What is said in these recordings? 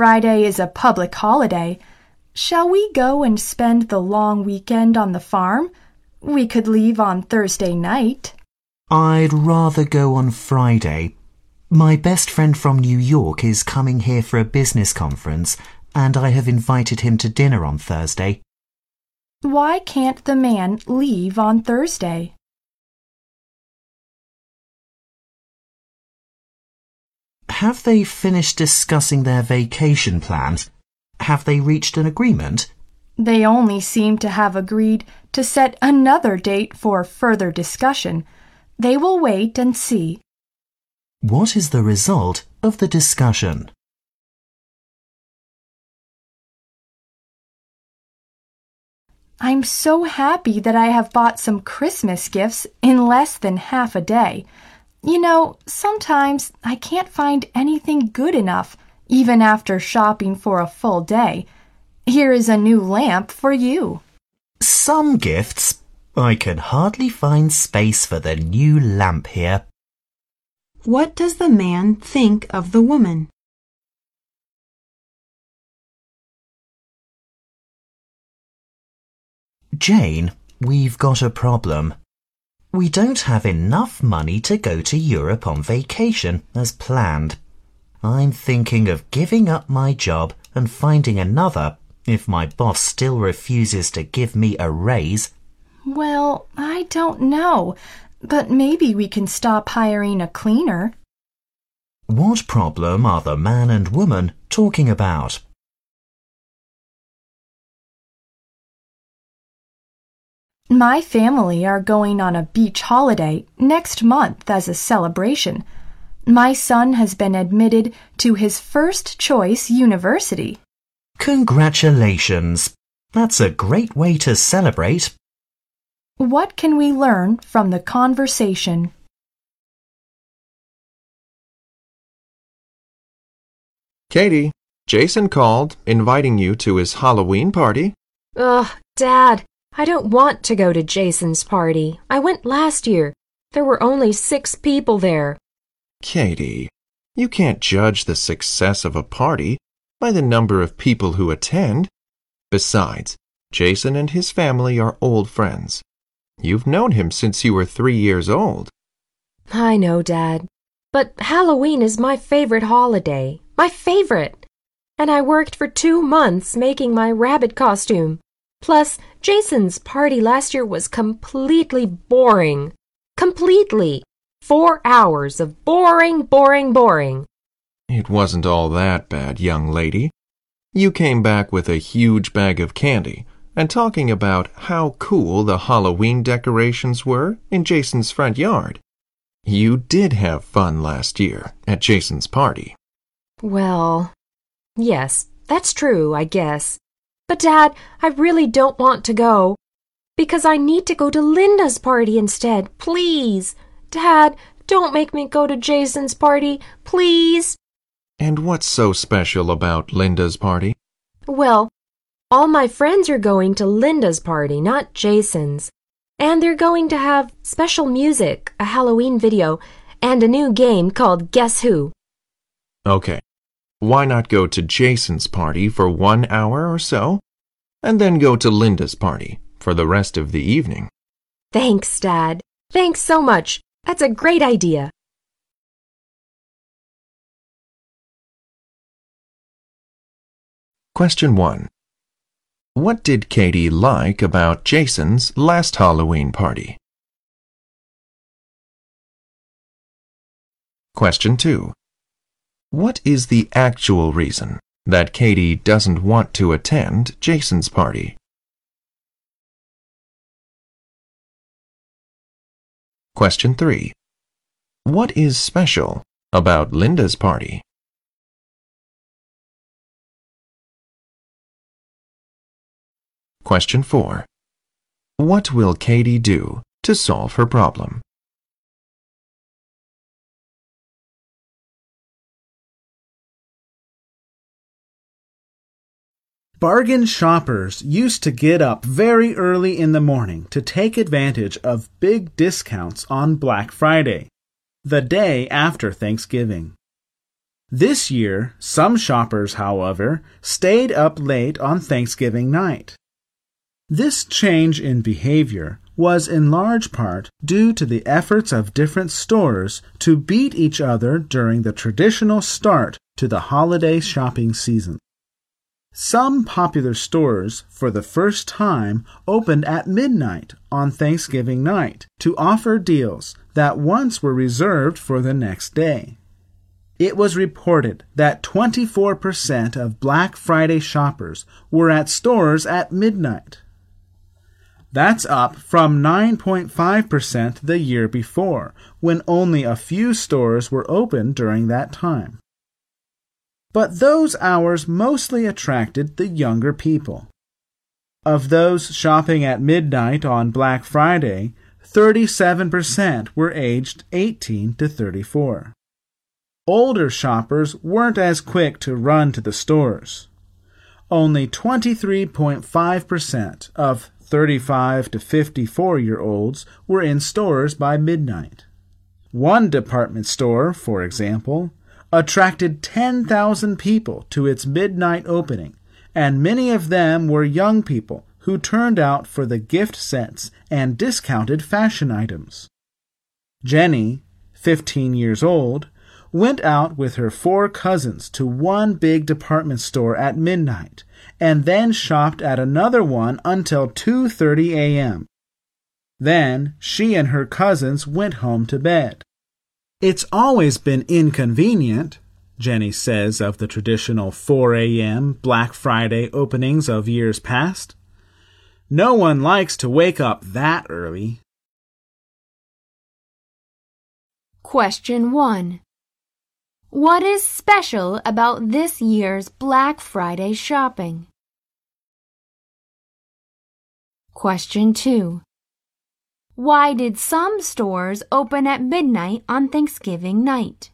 Friday is a public holiday. Shall we go and spend the long weekend on the farm? We could leave on Thursday night. I'd rather go on Friday. My best friend from New York is coming here for a business conference, and I have invited him to dinner on Thursday. Why can't the man leave on Thursday? Have they finished discussing their vacation plans? Have they reached an agreement? They only seem to have agreed to set another date for further discussion. They will wait and see. What is the result of the discussion? I'm so happy that I have bought some Christmas gifts in less than half a day. You know, sometimes I can't find anything good enough, even after shopping for a full day. Here is a new lamp for you. Some gifts. I can hardly find space for the new lamp here. What does the man think of the woman? Jane, we've got a problem. We don't have enough money to go to Europe on vacation as planned. I'm thinking of giving up my job and finding another if my boss still refuses to give me a raise. Well, I don't know, but maybe we can stop hiring a cleaner. What problem are the man and woman talking about? My family are going on a beach holiday next month as a celebration. My son has been admitted to his first choice university. Congratulations! That's a great way to celebrate. What can we learn from the conversation? Katie, Jason called, inviting you to his Halloween party. Ugh, Dad, I don't want to go to Jason's party. I went last year. There were only six people there. Katie, you can't judge the success of a party by the number of people who attend. Besides, Jason and his family are old friends. You've known him since you were three years old. I know, Dad. But Halloween is my favorite holiday. My favorite. And I worked for two months making my rabbit costume. Plus, Jason's party last year was completely boring. Completely. Four hours of boring, boring, boring. It wasn't all that bad, young lady. You came back with a huge bag of candy and talking about how cool the Halloween decorations were in Jason's front yard. You did have fun last year at Jason's party. Well, yes, that's true, I guess. But, Dad, I really don't want to go. Because I need to go to Linda's party instead. Please. Dad, don't make me go to Jason's party. Please. And what's so special about Linda's party? Well, all my friends are going to Linda's party, not Jason's. And they're going to have special music, a Halloween video, and a new game called Guess Who. Okay. Why not go to Jason's party for one hour or so, and then go to Linda's party for the rest of the evening? Thanks, Dad. Thanks so much. That's a great idea. Question 1. What did Katie like about Jason's last Halloween party? Question 2. What is the actual reason that Katie doesn't want to attend Jason's party? Question 3. What is special about Linda's party? Question 4. What will Katie do to solve her problem? Bargain shoppers used to get up very early in the morning to take advantage of big discounts on Black Friday, the day after Thanksgiving. This year, some shoppers, however, stayed up late on Thanksgiving night. This change in behavior was in large part due to the efforts of different stores to beat each other during the traditional start to the holiday shopping season. Some popular stores, for the first time, opened at midnight on Thanksgiving night to offer deals that once were reserved for the next day. It was reported that 24% of Black Friday shoppers were at stores at midnight. That's up from 9.5% the year before, when only a few stores were open during that time. But those hours mostly attracted the younger people. Of those shopping at midnight on Black Friday, 37% were aged 18 to 34. Older shoppers weren't as quick to run to the stores. Only 23.5% of 35 to 54 year olds were in stores by midnight. One department store, for example, attracted 10,000 people to its midnight opening, and many of them were young people who turned out for the gift sets and discounted fashion items. Jenny, 15 years old, went out with her four cousins to one big department store at midnight and then shopped at another one until 2:30 a.m. Then she and her cousins went home to bed. It's always been inconvenient, Jenny says of the traditional 4 a.m. Black Friday openings of years past. No one likes to wake up that early. Question 1. What is special about this year's Black Friday shopping? Question 2. Why did some stores open at midnight on Thanksgiving night?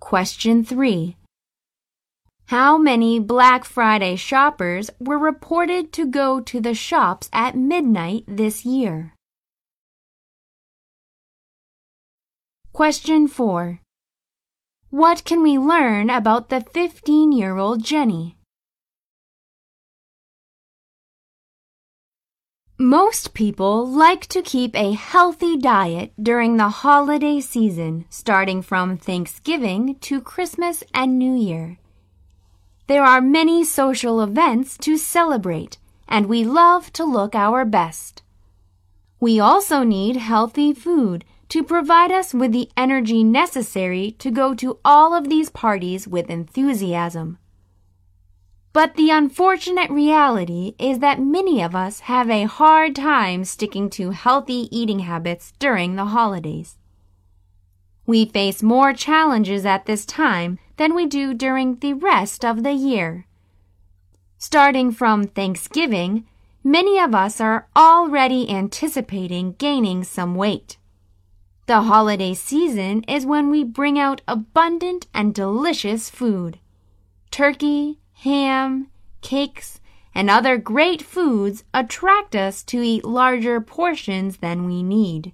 Question 3. How many Black Friday shoppers were reported to go to the shops at midnight this year? Question 4. What can we learn about the 15 year old Jenny? Most people like to keep a healthy diet during the holiday season, starting from Thanksgiving to Christmas and New Year. There are many social events to celebrate, and we love to look our best. We also need healthy food to provide us with the energy necessary to go to all of these parties with enthusiasm. But the unfortunate reality is that many of us have a hard time sticking to healthy eating habits during the holidays. We face more challenges at this time than we do during the rest of the year. Starting from Thanksgiving, many of us are already anticipating gaining some weight. The holiday season is when we bring out abundant and delicious food. Turkey, ham, cakes, and other great foods attract us to eat larger portions than we need.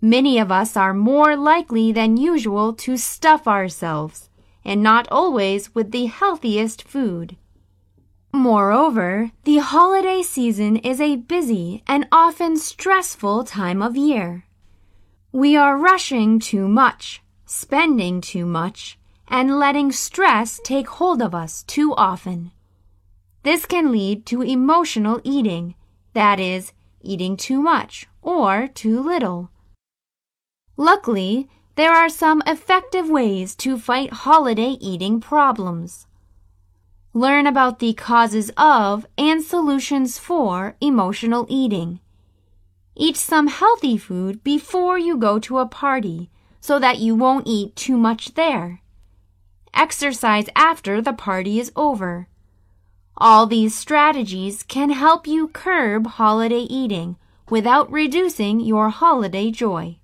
Many of us are more likely than usual to stuff ourselves, and not always with the healthiest food. Moreover, the holiday season is a busy and often stressful time of year. We are rushing too much, spending too much, and letting stress take hold of us too often. This can lead to emotional eating, that is, eating too much or too little. Luckily, there are some effective ways to fight holiday eating problems. Learn about the causes of and solutions for emotional eating. Eat some healthy food before you go to a party so that you won't eat too much there. Exercise after the party is over. All these strategies can help you curb holiday eating without reducing your holiday joy.